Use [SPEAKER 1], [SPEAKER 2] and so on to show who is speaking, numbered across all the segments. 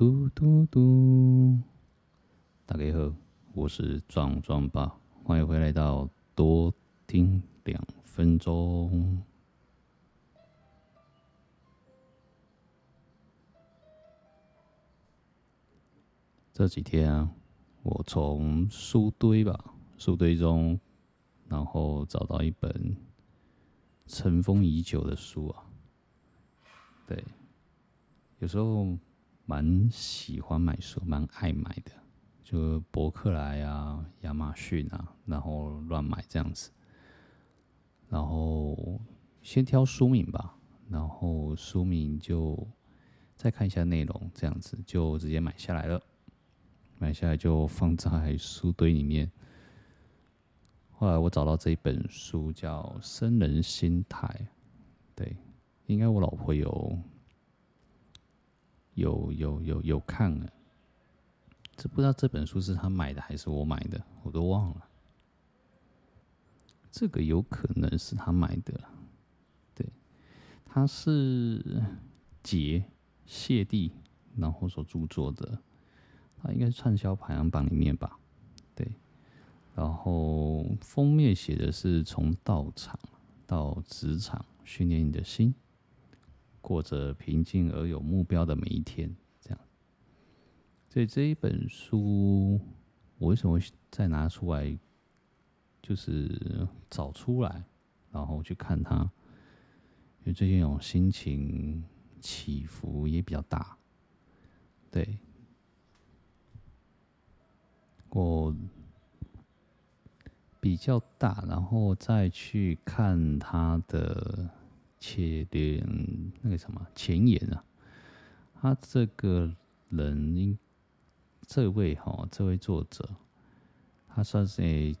[SPEAKER 1] 嘟嘟嘟，大家好，我是壮壮爸，欢迎回来到多听两分钟。这几天啊，我从书堆吧，书堆中，然后找到一本尘封已久的书啊。对，有时候蛮喜欢买书，蛮爱买的，就博客来啊、亚马逊啊，然后乱买这样子。然后先挑书名吧，然后书名就再看一下内容，这样子就直接买下来了。买下来就放在书堆里面。后来我找到这一本书，叫《僧人心态》，对。应该我老婆有有有有有看了，这不知道这本书是他买的还是我买的，我都忘了。这个有可能是他买的，对，他是杰谢帝，然后所著作的，他应该是畅销排行榜里面吧，对。然后封面写的是从道场到职场训练你的心。过着平静而有目标的每一天，这样。所以这一本书，我为什么会再拿出来，就是找出来，然后去看它？因为最近有心情起伏也比较大，对。我比较大，然后再去看它的。切点那个什么前言啊，他这个人，因这位哈，这位作者，他算是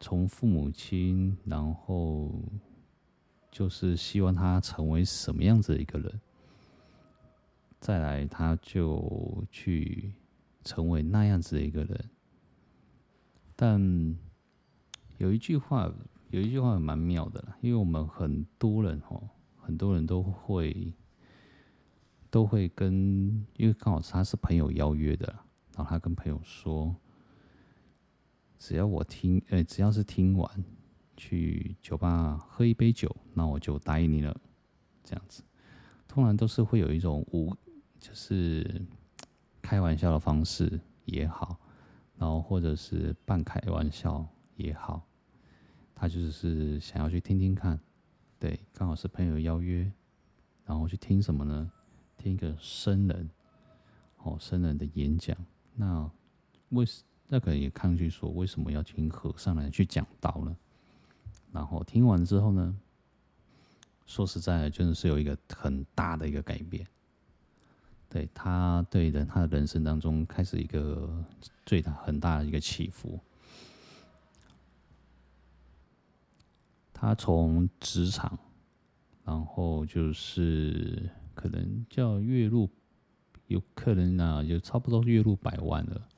[SPEAKER 1] 从父母亲，然后就是希望他成为什么样子的一个人，再来他就去成为那样子的一个人，但有一句话。有一句话蛮妙的啦，因为我们很多人哦，很多人都会都会跟，因为刚好他是朋友邀约的，然后他跟朋友说，只要我听，哎，只要是听完，去酒吧喝一杯酒，那我就答应你了，这样子，通常都是会有一种无，就是开玩笑的方式也好，然后或者是半开玩笑也好。他就是想要去听听看，对，刚好是朋友邀约，然后去听什么呢？听一个僧人，哦，僧人的演讲。那为什那个人也抗拒说，为什么要听和尚来去讲道呢？然后听完之后呢，说实在的，真的是有一个很大的一个改变。对，他对人他的人生当中开始一个最大很大的一个起伏。他从职场，然后就是可能叫月入，有客人啊，就差不多月入百万了。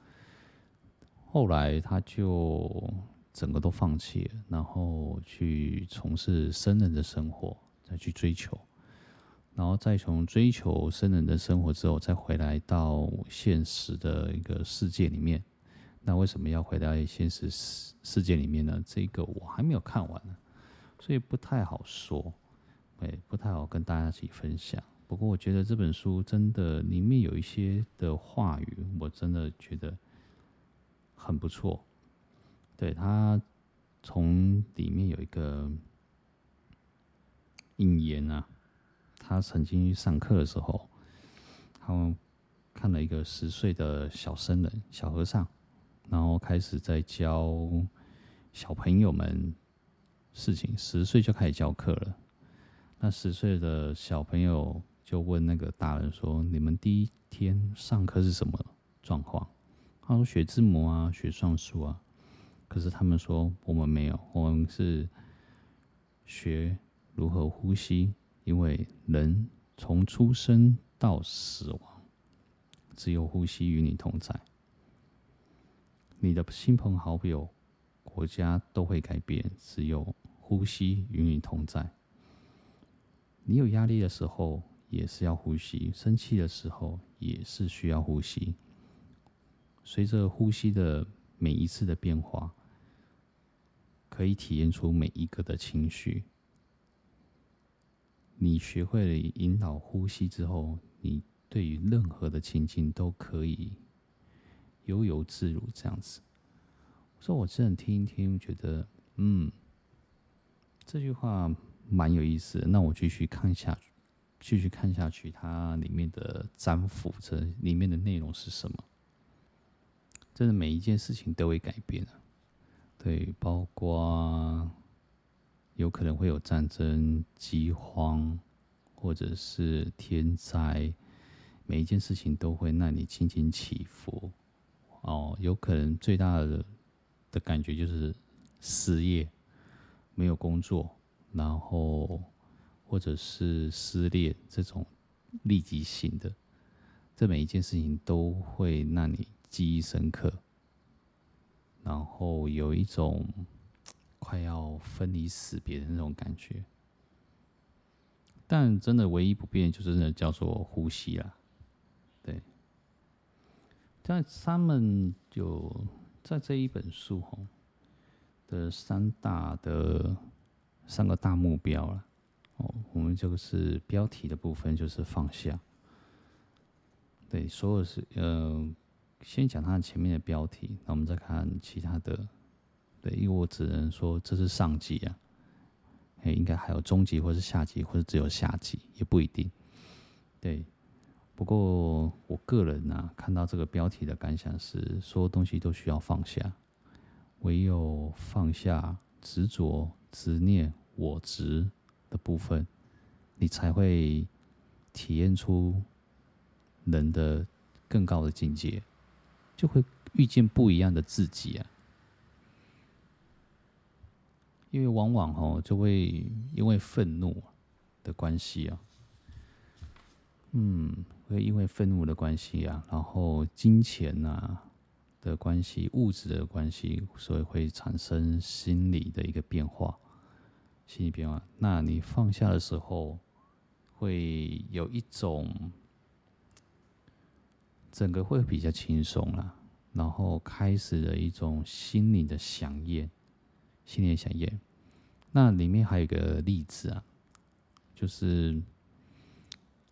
[SPEAKER 1] 后来他就整个都放弃了，然后去从事僧人的生活，再去追求，然后再从追求僧人的生活之后，再回来到现实的一个世界里面。那为什么要回到现实世世界里面呢？这个我还没有看完呢。所以不太好说，哎，不太好跟大家一起分享。不过我觉得这本书真的里面有一些的话语，我真的觉得很不错。对，他从里面有一个引言啊，他曾经上课的时候，他看了一个十岁的小僧人、小和尚，然后开始在教小朋友们。事情十岁就开始教课了，那十岁的小朋友就问那个大人说：“你们第一天上课是什么状况？”他说：“学字母啊，学算术啊。”可是他们说：“我们没有，我们是学如何呼吸，因为人从出生到死亡，只有呼吸与你同在。你的亲朋好友、国家都会改变，只有。”呼吸与你同在。你有压力的时候，也是要呼吸，生气的时候也是需要呼吸。随着呼吸的每一次的变化，可以体验出每一个的情绪。你学会了引导呼吸之后，你对于任何的情境都可以悠游自如，这样子。我说我真的听一听，觉得嗯，这句话蛮有意思的。那我继续看下去，继续看下去，它里面的占卜，这里面的内容是什么？真的每一件事情都会改变啊，对，包括有可能会有战争、饥荒，或者是天灾，每一件事情都会让你轻轻起伏。哦，有可能最大的的感觉就是失业，没有工作，然后或者是失恋这种立即性的，这每一件事情都会让你。记忆深刻，然后有一种快要分离死别的那种感觉，但真的唯一不变就是那叫做呼吸啦，对。但他们就在这一本书吼的三大的三个大目标了哦，我们就是标题的部分就是放下，对，所有是。呃先讲它前面的标题，那我们再看其他的。对，因为我只能说这是上集啊，哎，应该还有中集或是下集，或者只有下集也不一定。对，不过我个人呢、啊，看到这个标题的感想是，所有东西都需要放下，唯有放下执着、执念、我执的部分，你才会体验出人的更高的境界。就会遇见不一样的自己啊，因为往往哦，就会因为愤怒的关系啊，嗯，会因为愤怒的关系啊，然后金钱呐的关系、物质的关系，所以会产生心理的一个变化，心理变化。那你放下的时候，会有一种。整个会比较轻松了，然后开始了一种心灵的响应，心灵的饗宴。那里面还有一个例子啊，就是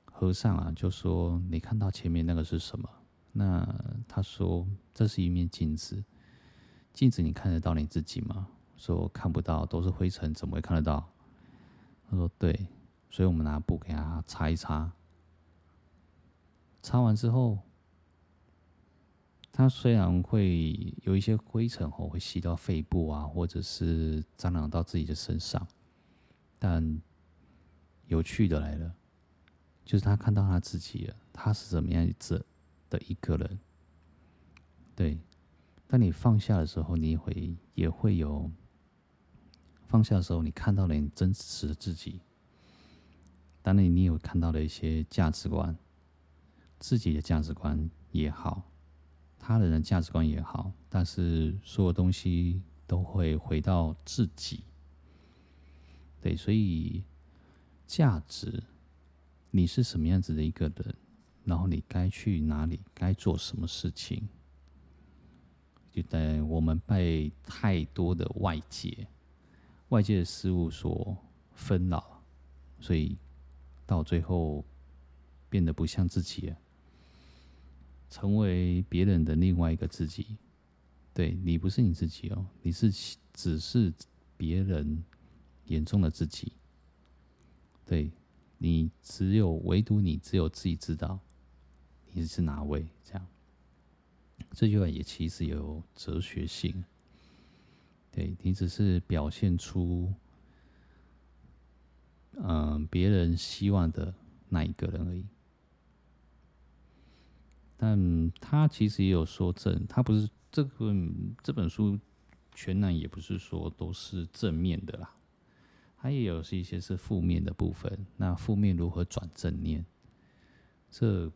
[SPEAKER 1] 和尚啊，就说你看到前面那个是什么？那他说这是一面镜子，镜子你看得到你自己吗？说看不到，都是灰尘，怎么会看得到？他说对，所以我们拿布给他擦一擦，擦完之后。它虽然会有一些灰尘哦，会吸到肺部啊，或者是沾染到自己的身上，但有趣的来了，就是他看到他自己了，他是怎么样子的一个人？对，当你放下的时候，你会也会有放下的时候，你看到了你真实的自己。当然，你有看到了一些价值观，自己的价值观也好。他人的价值观也好，但是所有东西都会回到自己。对，所以价值，你是什么样子的一个人，然后你该去哪里，该做什么事情，就在我们被太多的外界、外界的事物所纷扰，所以到最后变得不像自己了。成为别人的另外一个自己，对，你不是你自己哦，你是只是别人眼中的自己，对，你只有唯独你只有自己知道你是哪位，这样，这句话也其实有哲学性，对，你只是表现出嗯别人希望的那一个人而已。但他其实也有说正，他不是这个这本书全然也不是说都是正面的啦，他也有是一些是负面的部分。那负面如何转正念？这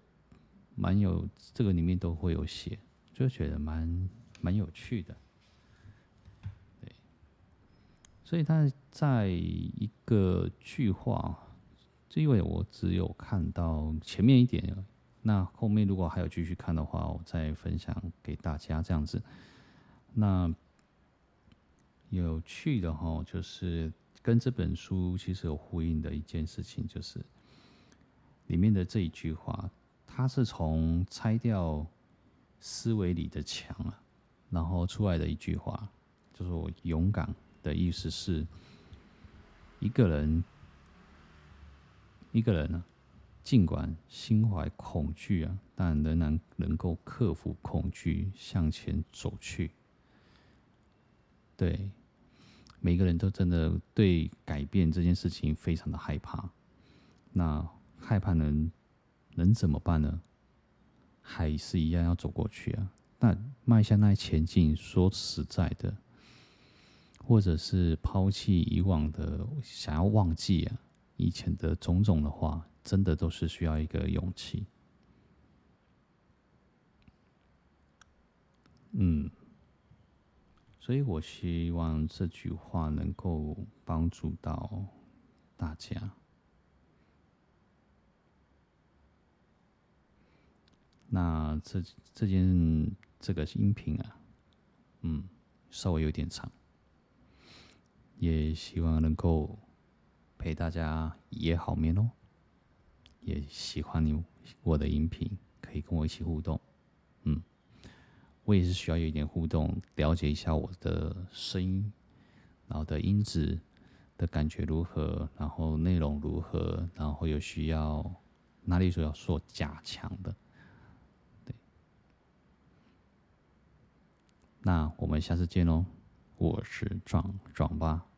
[SPEAKER 1] 蛮有，这个里面都会有写，就觉得蛮蛮有趣的。对，所以他在一个句话这因为我只有看到前面一点，那后面如果还有继续看的话，我再分享给大家这样子。那有趣的哈，就是跟这本书其实有呼应的一件事情，就是里面的这一句话，他是从拆掉思维里的墙啊，然后出来的一句话，就是我勇敢的意思是，一个人，一个人呢，尽管心怀恐惧啊，但仍然能够克服恐惧向前走去。对。每个人都真的对改变这件事情非常的害怕，那害怕能能怎么办呢？还是一样要走过去啊。那迈向那前进，说实在的，或者是抛弃以往的，想要忘记啊以前的种种的话，真的都是需要一个勇气。嗯。所以我希望这句话能够帮助到大家。那这这件这个音频啊，嗯，稍微有点长，也希望能够陪大家一夜好眠哦。也喜欢你我的音频，可以跟我一起互动，嗯。我也是需要有一点互动，了解一下我的声音，然后的音质的感觉如何，然后内容如何，然后有需要哪里需要做加强的，那我们下次见喽，我是壮壮吧。